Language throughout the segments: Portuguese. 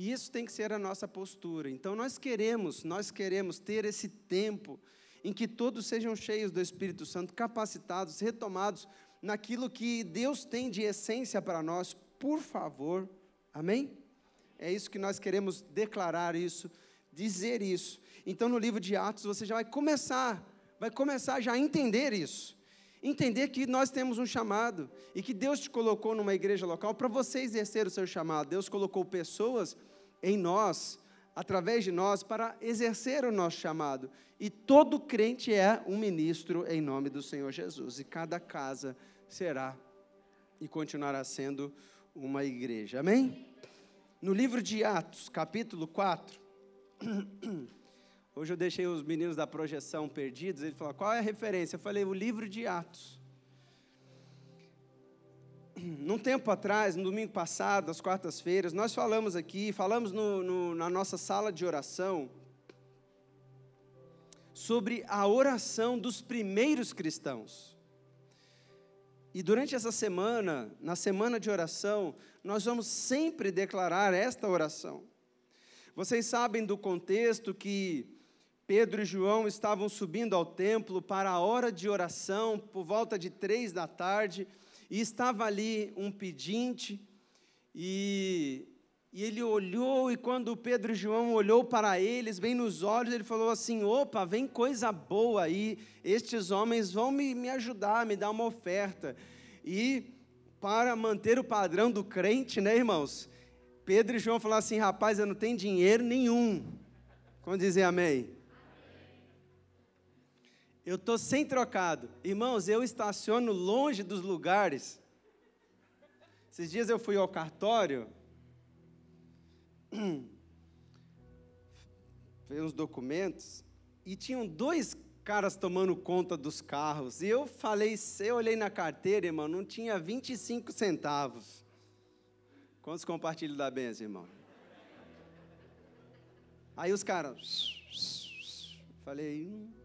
E isso tem que ser a nossa postura. Então nós queremos, nós queremos ter esse tempo em que todos sejam cheios do Espírito Santo, capacitados, retomados naquilo que Deus tem de essência para nós, por favor. Amém? É isso que nós queremos declarar isso, dizer isso. Então no livro de Atos você já vai começar, vai começar já a entender isso. Entender que nós temos um chamado e que Deus te colocou numa igreja local para você exercer o seu chamado. Deus colocou pessoas em nós, através de nós, para exercer o nosso chamado. E todo crente é um ministro em nome do Senhor Jesus. E cada casa será e continuará sendo uma igreja. Amém? No livro de Atos, capítulo 4. Hoje eu deixei os meninos da projeção perdidos. Ele falou: qual é a referência? Eu falei: o livro de Atos. Num tempo atrás, no domingo passado, às quartas-feiras, nós falamos aqui, falamos no, no, na nossa sala de oração, sobre a oração dos primeiros cristãos. E durante essa semana, na semana de oração, nós vamos sempre declarar esta oração. Vocês sabem do contexto que Pedro e João estavam subindo ao templo para a hora de oração, por volta de três da tarde, e estava ali um pedinte, e, e ele olhou, e quando Pedro e João olhou para eles, bem nos olhos, ele falou assim: opa, vem coisa boa aí, estes homens vão me, me ajudar, me dar uma oferta. E para manter o padrão do crente, né, irmãos? Pedro e João falaram assim: rapaz, eu não tenho dinheiro nenhum. Como dizer amém? Eu estou sem trocado. Irmãos, eu estaciono longe dos lugares. Esses dias eu fui ao cartório, ver uns documentos, e tinham dois caras tomando conta dos carros. E eu falei, eu olhei na carteira, irmão, não tinha 25 centavos. Quantos compartilham da benção, irmão? Aí os caras, falei, hum,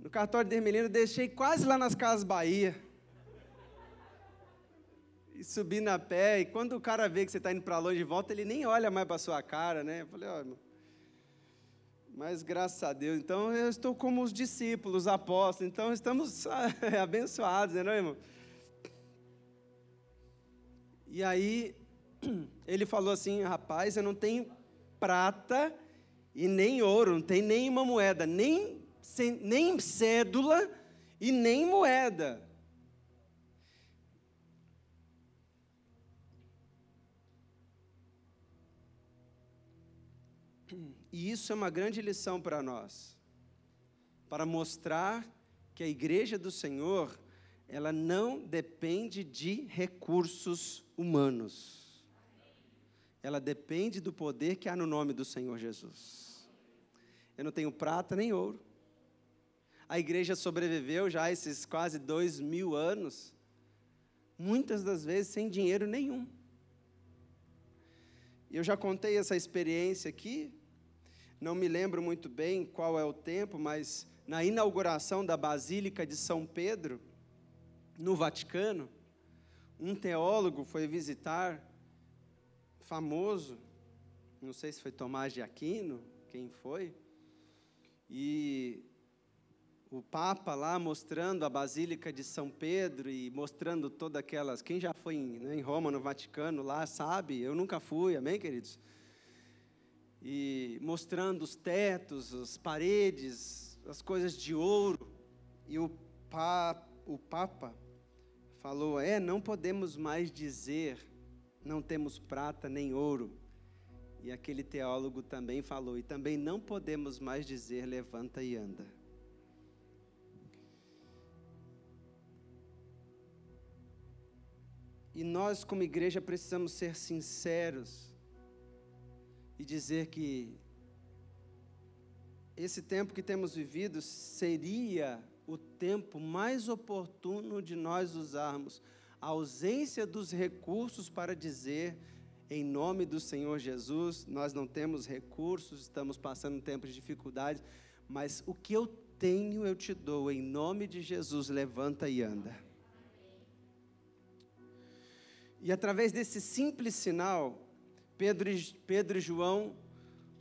no cartório de Ermelino, deixei quase lá nas Casas Bahia. E subi na pé, e quando o cara vê que você está indo para longe e volta, ele nem olha mais para sua cara, né? Eu falei, ó, oh, mas graças a Deus, então eu estou como os discípulos, os apóstolos, então estamos abençoados, né, não, irmão? E aí, ele falou assim: rapaz, eu não tenho prata e nem ouro, não tem nenhuma moeda, nem sem, nem cédula e nem moeda. E isso é uma grande lição para nós, para mostrar que a igreja do Senhor, ela não depende de recursos humanos. Ela depende do poder que há no nome do Senhor Jesus. Eu não tenho prata nem ouro, a igreja sobreviveu já esses quase dois mil anos, muitas das vezes sem dinheiro nenhum. Eu já contei essa experiência aqui, não me lembro muito bem qual é o tempo, mas na inauguração da Basílica de São Pedro, no Vaticano, um teólogo foi visitar, famoso, não sei se foi Tomás de Aquino, quem foi, e o Papa lá mostrando a Basílica de São Pedro e mostrando todas aquelas. Quem já foi em, né, em, Roma, no Vaticano, lá sabe, eu nunca fui, amém, queridos? E mostrando os tetos, as paredes, as coisas de ouro. E o, pa, o Papa falou: é, não podemos mais dizer, não temos prata nem ouro. E aquele teólogo também falou: e também não podemos mais dizer, levanta e anda E nós, como igreja, precisamos ser sinceros e dizer que esse tempo que temos vivido seria o tempo mais oportuno de nós usarmos a ausência dos recursos para dizer, em nome do Senhor Jesus, nós não temos recursos, estamos passando um tempo de dificuldade, mas o que eu tenho eu te dou, em nome de Jesus, levanta e anda. E através desse simples sinal, Pedro e, Pedro e João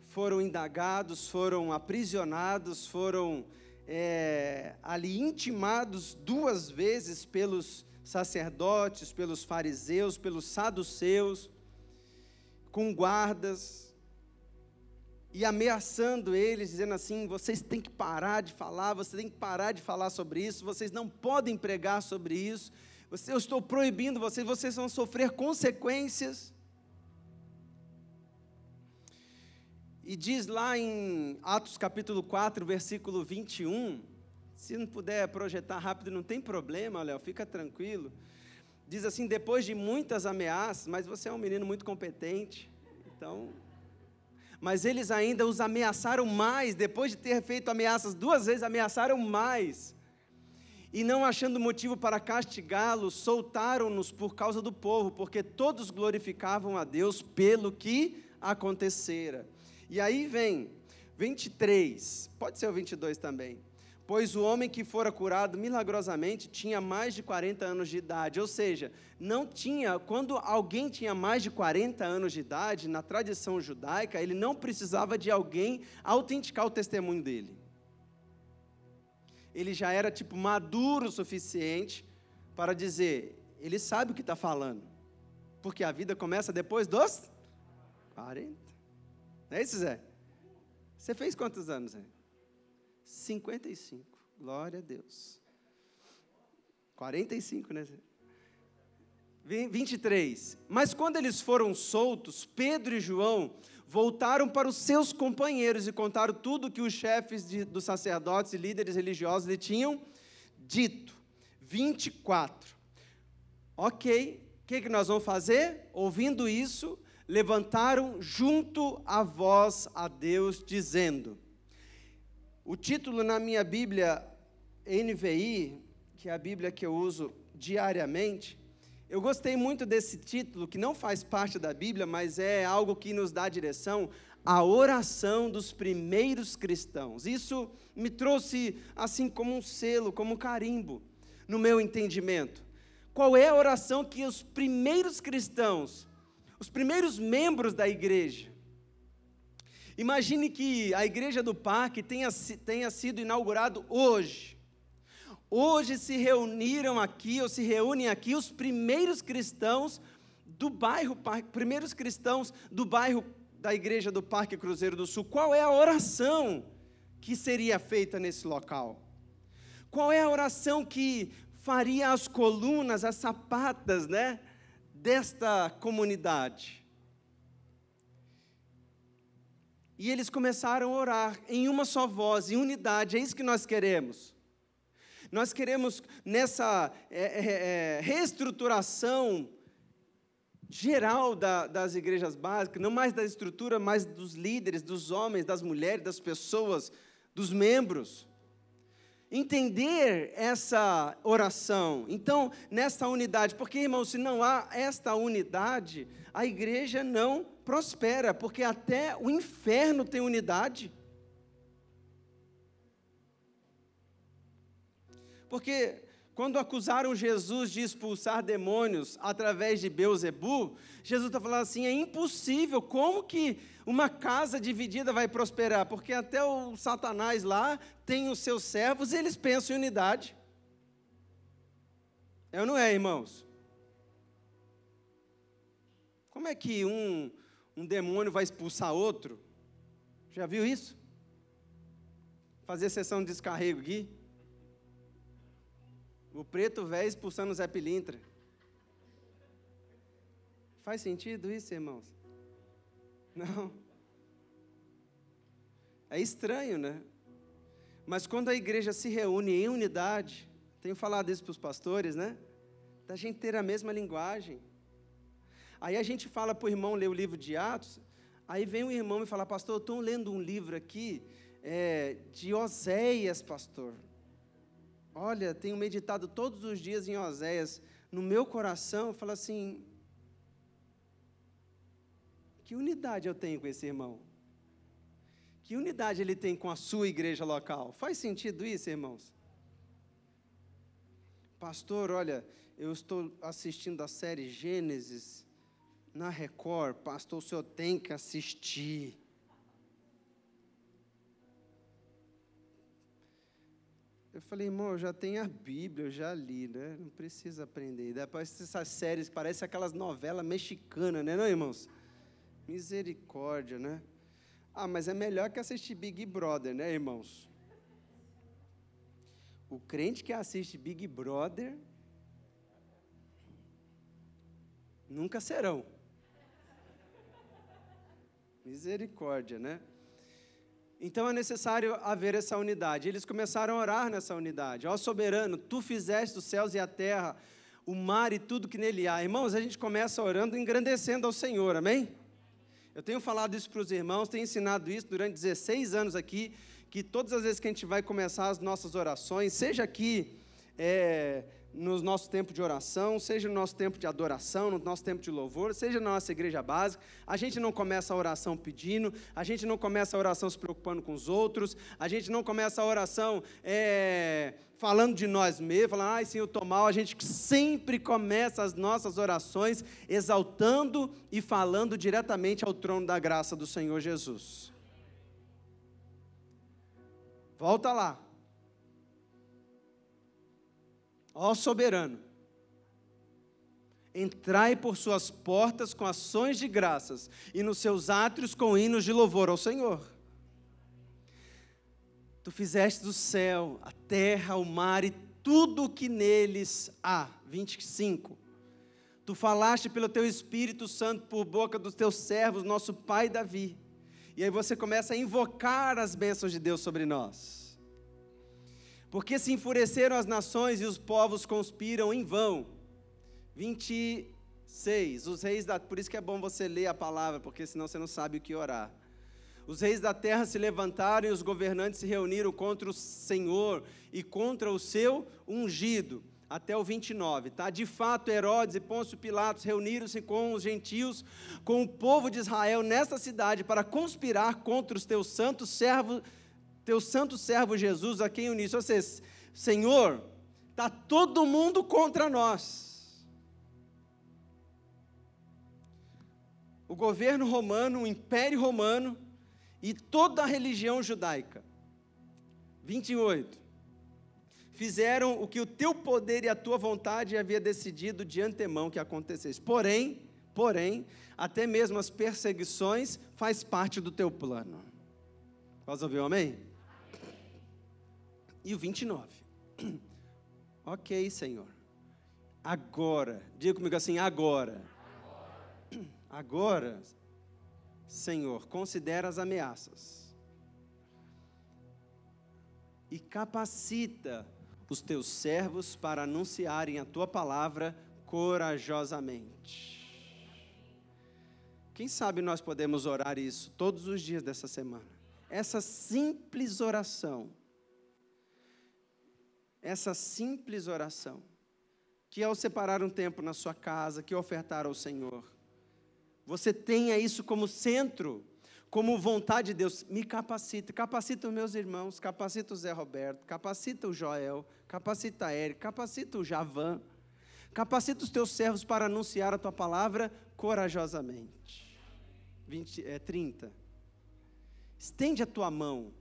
foram indagados, foram aprisionados, foram é, ali intimados duas vezes pelos sacerdotes, pelos fariseus, pelos saduceus, com guardas, e ameaçando eles, dizendo assim: vocês têm que parar de falar, vocês têm que parar de falar sobre isso, vocês não podem pregar sobre isso, eu estou proibindo vocês, vocês vão sofrer consequências. E diz lá em Atos capítulo 4, versículo 21, se não puder projetar rápido, não tem problema, Léo, fica tranquilo. Diz assim: depois de muitas ameaças, mas você é um menino muito competente, então. Mas eles ainda os ameaçaram mais, depois de ter feito ameaças duas vezes, ameaçaram mais. E não achando motivo para castigá-los, soltaram-nos por causa do povo, porque todos glorificavam a Deus pelo que acontecera. E aí vem 23, pode ser o 22 também. Pois o homem que fora curado milagrosamente tinha mais de 40 anos de idade, ou seja, não tinha, quando alguém tinha mais de 40 anos de idade, na tradição judaica, ele não precisava de alguém autenticar o testemunho dele. Ele já era tipo maduro o suficiente para dizer, ele sabe o que está falando, porque a vida começa depois dos 40. Não é isso, Zé? Você fez quantos anos, Zé? 55. Glória a Deus. 45, né, Zé? 23. Mas quando eles foram soltos, Pedro e João voltaram para os seus companheiros e contaram tudo que os chefes de, dos sacerdotes e líderes religiosos lhe tinham dito. 24. Ok, o que, que nós vamos fazer? Ouvindo isso, levantaram junto a voz a Deus, dizendo: O título na minha Bíblia NVI, que é a Bíblia que eu uso diariamente, eu gostei muito desse título, que não faz parte da Bíblia, mas é algo que nos dá direção, a oração dos primeiros cristãos. Isso me trouxe assim como um selo, como um carimbo no meu entendimento. Qual é a oração que os primeiros cristãos os primeiros membros da igreja. Imagine que a igreja do parque tenha, tenha sido inaugurado hoje. Hoje se reuniram aqui, ou se reúnem aqui, os primeiros cristãos do bairro, primeiros cristãos do bairro da igreja do Parque Cruzeiro do Sul. Qual é a oração que seria feita nesse local? Qual é a oração que faria as colunas, as sapatas, né? desta comunidade. E eles começaram a orar em uma só voz, em unidade, é isso que nós queremos. Nós queremos, nessa é, é, é, reestruturação geral da, das igrejas básicas, não mais da estrutura, mas dos líderes, dos homens, das mulheres, das pessoas, dos membros entender essa oração. Então, nessa unidade, porque, irmão, se não há esta unidade, a igreja não prospera, porque até o inferno tem unidade. Porque quando acusaram Jesus de expulsar demônios através de Beuzebu, Jesus está falando assim: é impossível, como que uma casa dividida vai prosperar? Porque até o Satanás lá tem os seus servos e eles pensam em unidade. É ou não é, irmãos? Como é que um, um demônio vai expulsar outro? Já viu isso? Fazer sessão de descarrego aqui? O preto velho expulsando o Zé Pilintra. Faz sentido isso, irmãos? Não. É estranho, né? Mas quando a igreja se reúne em unidade, tenho falado isso para os pastores, né? Da gente ter a mesma linguagem. Aí a gente fala para o irmão ler o livro de Atos, aí vem o irmão e fala, pastor, eu estou lendo um livro aqui é, de Oséias, pastor. Olha, tenho meditado todos os dias em Oséias. No meu coração, eu falo assim: que unidade eu tenho com esse irmão? Que unidade ele tem com a sua igreja local? Faz sentido isso, irmãos? Pastor, olha, eu estou assistindo a série Gênesis. na Record, pastor, o senhor tem que assistir. Eu falei, irmão, eu já tenho a Bíblia, eu já li, né? Não precisa aprender. Depois essas séries parecem aquelas novelas mexicanas, né, não, irmãos? Misericórdia, né? Ah, mas é melhor que assistir Big Brother, né, irmãos? O crente que assiste Big Brother nunca serão. Misericórdia, né? Então é necessário haver essa unidade. Eles começaram a orar nessa unidade. Ó soberano, tu fizeste os céus e a terra, o mar e tudo que nele há. Irmãos, a gente começa orando engrandecendo ao Senhor, amém? Eu tenho falado isso para os irmãos, tenho ensinado isso durante 16 anos aqui, que todas as vezes que a gente vai começar as nossas orações, seja aqui é, no nosso tempo de oração, seja no nosso tempo de adoração, no nosso tempo de louvor, seja na nossa igreja básica, a gente não começa a oração pedindo, a gente não começa a oração se preocupando com os outros, a gente não começa a oração é, falando de nós mesmos, falando, ai, sim, eu estou mal, a gente sempre começa as nossas orações exaltando e falando diretamente ao trono da graça do Senhor Jesus. Volta lá. Ó soberano, entrai por suas portas com ações de graças e nos seus átrios com hinos de louvor ao Senhor. Tu fizeste do céu, a terra, o mar e tudo o que neles há. 25. Tu falaste pelo teu Espírito Santo por boca dos teus servos, nosso pai Davi. E aí você começa a invocar as bênçãos de Deus sobre nós. Porque se enfureceram as nações e os povos conspiram em vão. 26. Os reis da. Por isso que é bom você ler a palavra, porque senão você não sabe o que orar. Os reis da terra se levantaram e os governantes se reuniram contra o Senhor e contra o seu ungido. Até o 29, tá? De fato, Herodes e Pôncio Pilatos reuniram-se com os gentios, com o povo de Israel nesta cidade para conspirar contra os teus santos servos teu santo servo Jesus, a quem uniste. Ou seja, Senhor, está todo mundo contra nós. O governo romano, o império romano e toda a religião judaica. 28. Fizeram o que o teu poder e a tua vontade havia decidido de antemão que acontecesse. Porém, porém, até mesmo as perseguições faz parte do teu plano. Posso ouvir um amém? E o 29. ok, Senhor. Agora, diga comigo assim: agora. Agora, Senhor, considera as ameaças e capacita os teus servos para anunciarem a tua palavra corajosamente. Quem sabe nós podemos orar isso todos os dias dessa semana? Essa simples oração essa simples oração, que ao separar um tempo na sua casa, que ofertar ao Senhor, você tenha isso como centro, como vontade de Deus, me capacita, capacita os meus irmãos, capacita o Zé Roberto, capacita o Joel, capacita a Eric, capacita o Javan, capacita os teus servos para anunciar a tua palavra corajosamente. 20, é, 30. Estende a tua mão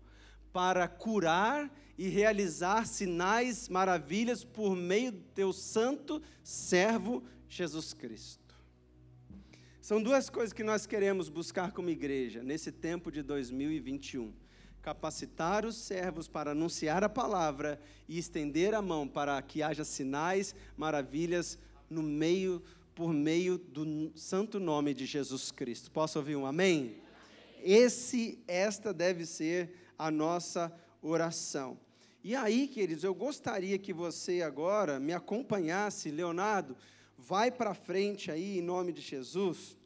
para curar e realizar sinais, maravilhas por meio do teu santo servo Jesus Cristo. São duas coisas que nós queremos buscar como igreja nesse tempo de 2021: capacitar os servos para anunciar a palavra e estender a mão para que haja sinais, maravilhas no meio por meio do santo nome de Jesus Cristo. Posso ouvir um amém? Esse esta deve ser a nossa oração. E aí, queridos, eu gostaria que você agora me acompanhasse, Leonardo, vai para frente aí em nome de Jesus,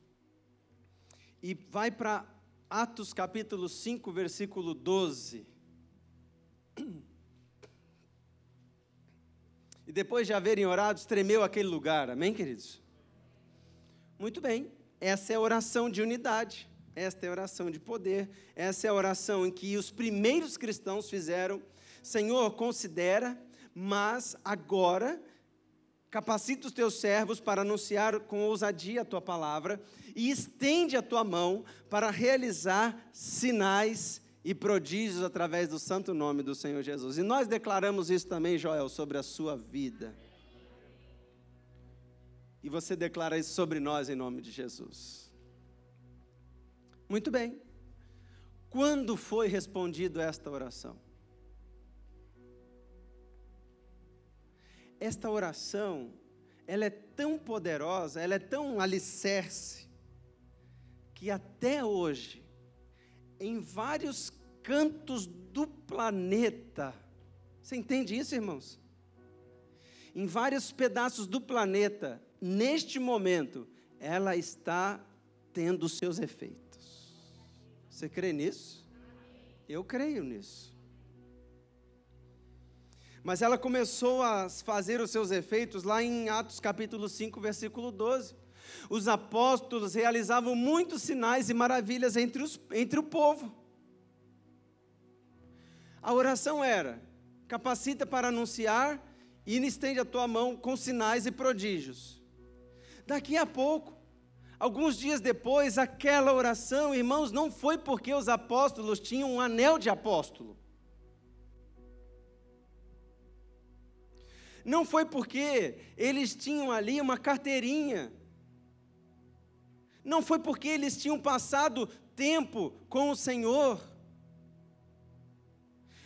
e vai para Atos capítulo 5, versículo 12. E depois de haverem orado, tremeu aquele lugar, amém, queridos? Muito bem, essa é a oração de unidade, esta é a oração de poder, essa é a oração em que os primeiros cristãos fizeram Senhor, considera, mas agora Capacita os teus servos para anunciar com ousadia a tua palavra e estende a tua mão para realizar sinais e prodígios através do santo nome do Senhor Jesus. E nós declaramos isso também, Joel, sobre a sua vida. E você declara isso sobre nós em nome de Jesus. Muito bem. Quando foi respondido esta oração? Esta oração, ela é tão poderosa, ela é tão alicerce, que até hoje, em vários cantos do planeta, você entende isso, irmãos? Em vários pedaços do planeta, neste momento, ela está tendo seus efeitos. Você crê nisso? Eu creio nisso. Mas ela começou a fazer os seus efeitos lá em Atos capítulo 5, versículo 12. Os apóstolos realizavam muitos sinais e maravilhas entre, os, entre o povo. A oração era: capacita para anunciar e estende a tua mão com sinais e prodígios. Daqui a pouco, Alguns dias depois, aquela oração, irmãos, não foi porque os apóstolos tinham um anel de apóstolo. Não foi porque eles tinham ali uma carteirinha. Não foi porque eles tinham passado tempo com o Senhor.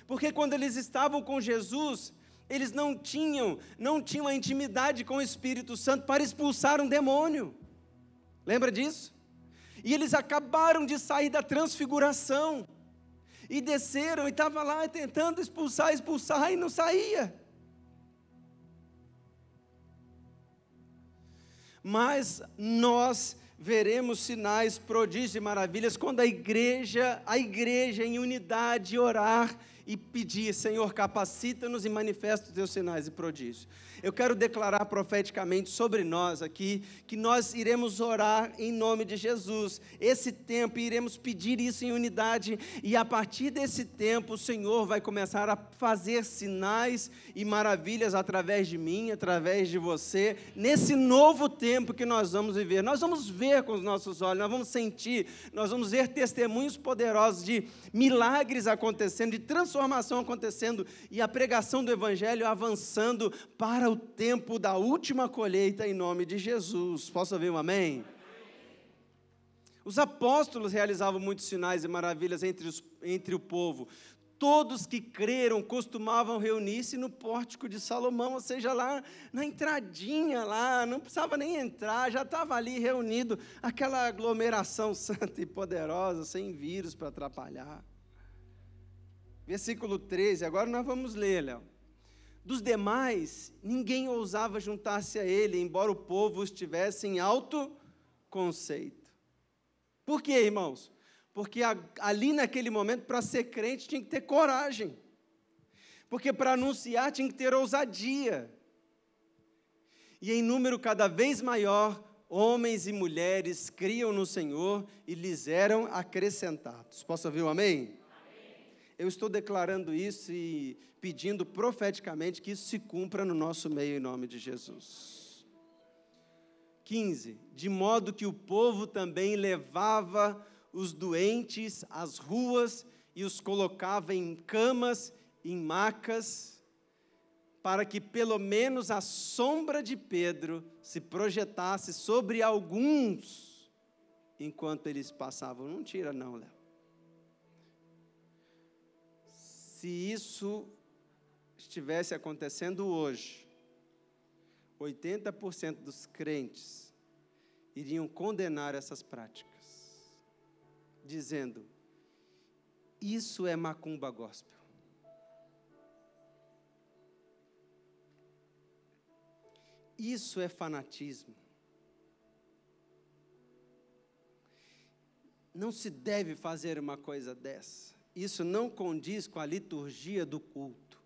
Porque quando eles estavam com Jesus, eles não tinham, não tinham a intimidade com o Espírito Santo para expulsar um demônio. Lembra disso? E eles acabaram de sair da transfiguração. E desceram e estavam lá tentando expulsar, expulsar e não saía. Mas nós veremos sinais, prodígios e maravilhas quando a igreja, a igreja em unidade orar e pedir, Senhor, capacita-nos e manifesta os teus sinais e prodígios. Eu quero declarar profeticamente sobre nós aqui que nós iremos orar em nome de Jesus. Esse tempo iremos pedir isso em unidade e a partir desse tempo o Senhor vai começar a fazer sinais e maravilhas através de mim, através de você, nesse novo tempo que nós vamos viver. Nós vamos ver com os nossos olhos, nós vamos sentir, nós vamos ver testemunhos poderosos de milagres acontecendo, de transformação acontecendo e a pregação do evangelho avançando para o tempo da última colheita em nome de Jesus. Posso ouvir um amém? Os apóstolos realizavam muitos sinais e maravilhas entre, os, entre o povo. Todos que creram costumavam reunir-se no pórtico de Salomão, ou seja, lá na entradinha lá, não precisava nem entrar, já estava ali reunido aquela aglomeração santa e poderosa, sem vírus para atrapalhar. Versículo 13, agora nós vamos ler, Léo. Dos demais, ninguém ousava juntar-se a ele, embora o povo estivesse em alto conceito. Por quê, irmãos? Porque ali naquele momento, para ser crente, tinha que ter coragem. Porque para anunciar tinha que ter ousadia. E em número cada vez maior, homens e mulheres criam no Senhor e lhes eram acrescentados. Posso ouvir um amém? Eu estou declarando isso e pedindo profeticamente que isso se cumpra no nosso meio em nome de Jesus. 15. De modo que o povo também levava os doentes às ruas e os colocava em camas, em macas, para que pelo menos a sombra de Pedro se projetasse sobre alguns enquanto eles passavam. Não tira, não, Léo. Se isso estivesse acontecendo hoje, 80% dos crentes iriam condenar essas práticas, dizendo: isso é macumba gospel. Isso é fanatismo. Não se deve fazer uma coisa dessa isso não condiz com a liturgia do culto.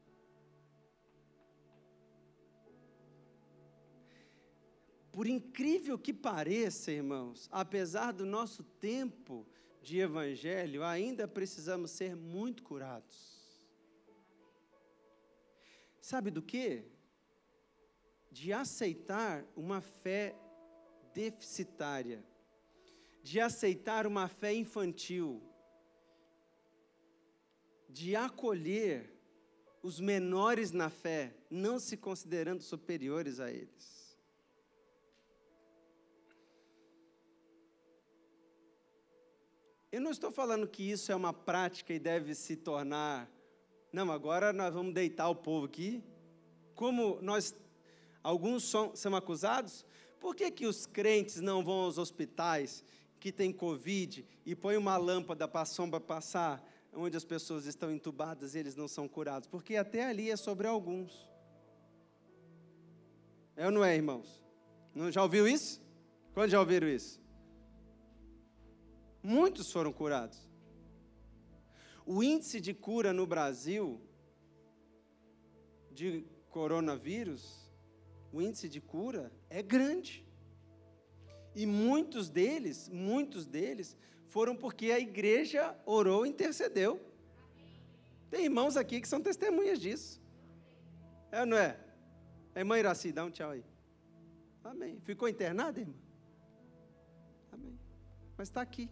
Por incrível que pareça, irmãos, apesar do nosso tempo de evangelho, ainda precisamos ser muito curados. Sabe do que? de aceitar uma fé deficitária, de aceitar uma fé infantil, de acolher os menores na fé, não se considerando superiores a eles. Eu não estou falando que isso é uma prática e deve se tornar. Não, agora nós vamos deitar o povo aqui. Como nós, alguns são, são acusados, por que, que os crentes não vão aos hospitais que tem Covid e põem uma lâmpada para a sombra passar, onde as pessoas estão entubadas e eles não são curados? Porque até ali é sobre alguns. É ou não é, irmãos? Não, já ouviu isso? Quando já ouviram isso? Muitos foram curados. O índice de cura no Brasil de coronavírus, o índice de cura é grande. E muitos deles, muitos deles, foram porque a igreja orou e intercedeu. Tem irmãos aqui que são testemunhas disso. É ou não é? A irmã Iraci, dá um tchau aí. Amém. Ficou internada, irmã? Amém. Mas está aqui.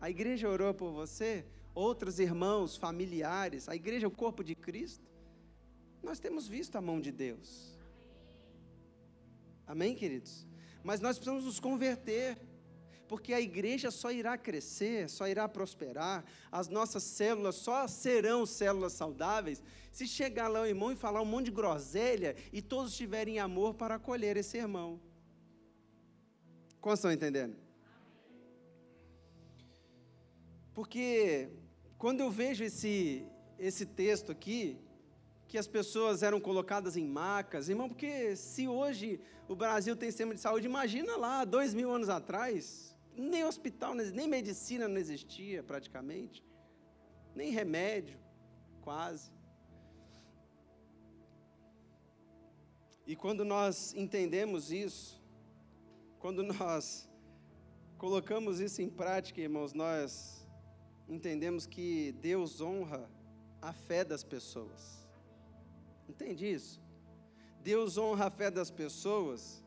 A igreja orou por você, outros irmãos, familiares, a igreja é o corpo de Cristo. Nós temos visto a mão de Deus. Amém, queridos? Mas nós precisamos nos converter, porque a igreja só irá crescer, só irá prosperar, as nossas células só serão células saudáveis se chegar lá o irmão e falar um monte de groselha e todos tiverem amor para acolher esse irmão. Como estão entendendo? Porque quando eu vejo esse, esse texto aqui, que as pessoas eram colocadas em macas, irmão, porque se hoje o Brasil tem sistema de saúde, imagina lá, dois mil anos atrás, nem hospital, nem medicina não existia praticamente, nem remédio, quase. E quando nós entendemos isso, quando nós colocamos isso em prática, irmãos, nós entendemos que Deus honra a fé das pessoas. Entende isso? Deus honra a fé das pessoas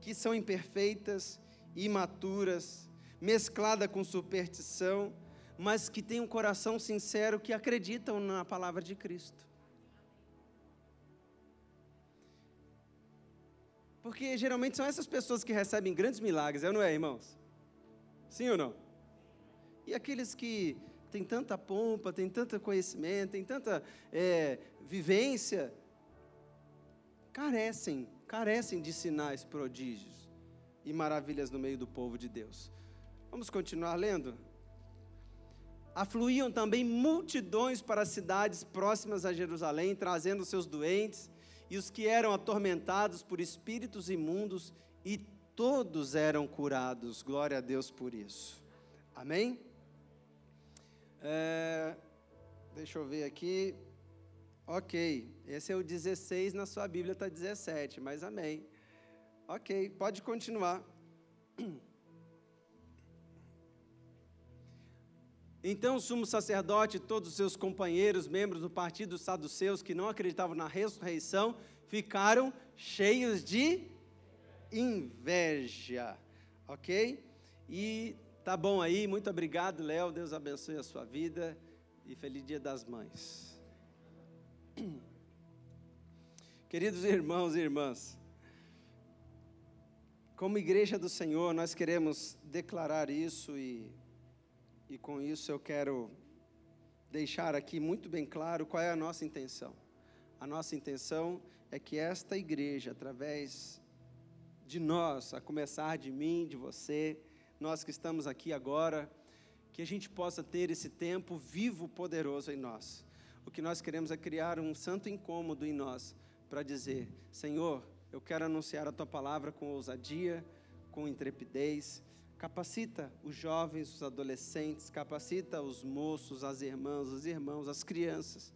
que são imperfeitas, imaturas, mesclada com superstição, mas que têm um coração sincero que acreditam na palavra de Cristo. Porque geralmente são essas pessoas que recebem grandes milagres, é ou não é, irmãos? Sim ou não? E aqueles que têm tanta pompa, têm tanto conhecimento, têm tanta é, vivência, carecem, carecem de sinais, prodígios e maravilhas no meio do povo de Deus. Vamos continuar lendo? Afluíam também multidões para as cidades próximas a Jerusalém, trazendo seus doentes e os que eram atormentados por espíritos imundos, e todos eram curados. Glória a Deus por isso. Amém? É, deixa eu ver aqui. Ok, esse é o 16, na sua Bíblia está 17, mas amém. Ok, pode continuar. Então o sumo sacerdote e todos os seus companheiros, membros do partido dos saduceus que não acreditavam na ressurreição, ficaram cheios de inveja. Ok? E Tá bom aí, muito obrigado, Léo. Deus abençoe a sua vida e feliz Dia das Mães. Queridos irmãos e irmãs, como igreja do Senhor, nós queremos declarar isso e, e com isso eu quero deixar aqui muito bem claro qual é a nossa intenção. A nossa intenção é que esta igreja, através de nós, a começar de mim, de você, nós que estamos aqui agora, que a gente possa ter esse tempo vivo, poderoso em nós. O que nós queremos é criar um santo incômodo em nós para dizer: Senhor, eu quero anunciar a tua palavra com ousadia, com intrepidez. Capacita os jovens, os adolescentes, capacita os moços, as irmãs, os irmãos, as crianças.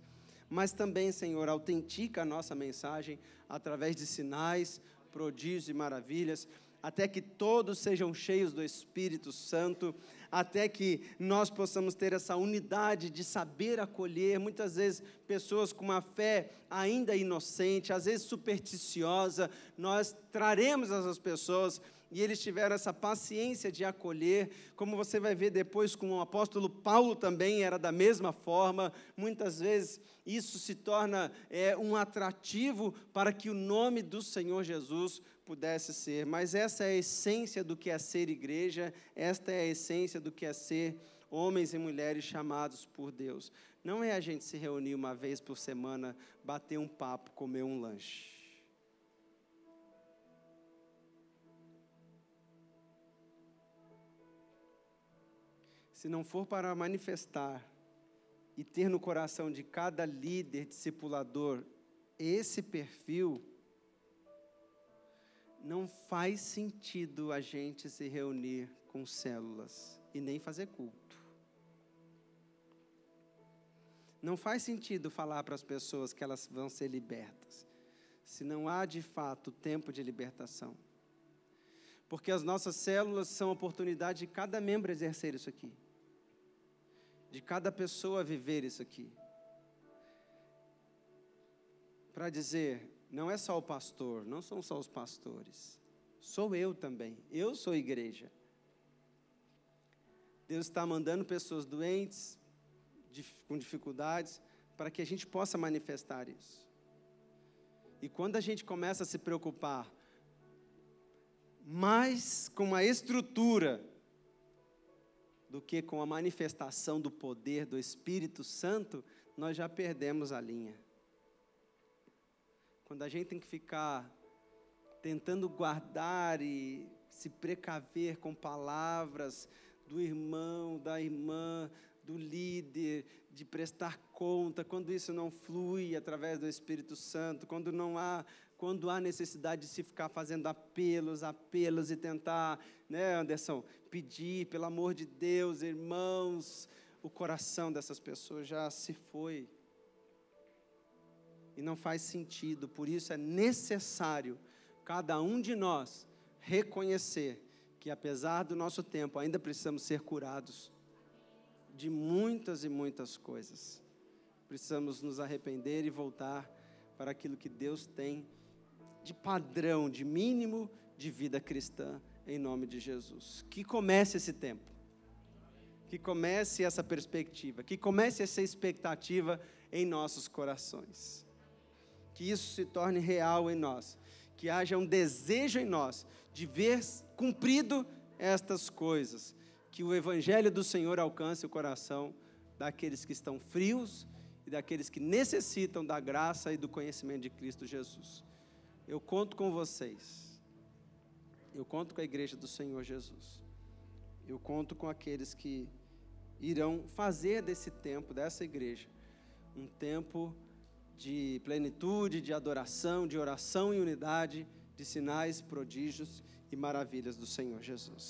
Mas também, Senhor, autentica a nossa mensagem através de sinais, prodígios e maravilhas até que todos sejam cheios do Espírito Santo, até que nós possamos ter essa unidade de saber acolher, muitas vezes pessoas com uma fé ainda inocente, às vezes supersticiosa, nós traremos essas pessoas e eles tiveram essa paciência de acolher, como você vai ver depois com o apóstolo Paulo também era da mesma forma. Muitas vezes isso se torna é, um atrativo para que o nome do Senhor Jesus pudesse ser. Mas essa é a essência do que é ser igreja, esta é a essência do que é ser homens e mulheres chamados por Deus. Não é a gente se reunir uma vez por semana, bater um papo, comer um lanche. se não for para manifestar e ter no coração de cada líder discipulador esse perfil, não faz sentido a gente se reunir com células e nem fazer culto. Não faz sentido falar para as pessoas que elas vão ser libertas, se não há de fato tempo de libertação. Porque as nossas células são a oportunidade de cada membro exercer isso aqui de cada pessoa viver isso aqui. Para dizer, não é só o pastor, não são só os pastores, sou eu também, eu sou igreja. Deus está mandando pessoas doentes, com dificuldades, para que a gente possa manifestar isso. E quando a gente começa a se preocupar mais com a estrutura do que com a manifestação do poder do Espírito Santo, nós já perdemos a linha. Quando a gente tem que ficar tentando guardar e se precaver com palavras do irmão, da irmã, do líder, de prestar conta, quando isso não flui através do Espírito Santo, quando não há quando há necessidade de se ficar fazendo apelos, apelos e tentar, né, Anderson, pedir, pelo amor de Deus, irmãos, o coração dessas pessoas já se foi. E não faz sentido, por isso é necessário cada um de nós reconhecer que, apesar do nosso tempo, ainda precisamos ser curados de muitas e muitas coisas. Precisamos nos arrepender e voltar para aquilo que Deus tem de padrão, de mínimo de vida cristã, em nome de Jesus. Que comece esse tempo, que comece essa perspectiva, que comece essa expectativa em nossos corações. Que isso se torne real em nós, que haja um desejo em nós de ver cumprido estas coisas, que o Evangelho do Senhor alcance o coração daqueles que estão frios e daqueles que necessitam da graça e do conhecimento de Cristo Jesus. Eu conto com vocês. Eu conto com a igreja do Senhor Jesus. Eu conto com aqueles que irão fazer desse tempo, dessa igreja, um tempo de plenitude, de adoração, de oração e unidade, de sinais, prodígios e maravilhas do Senhor Jesus.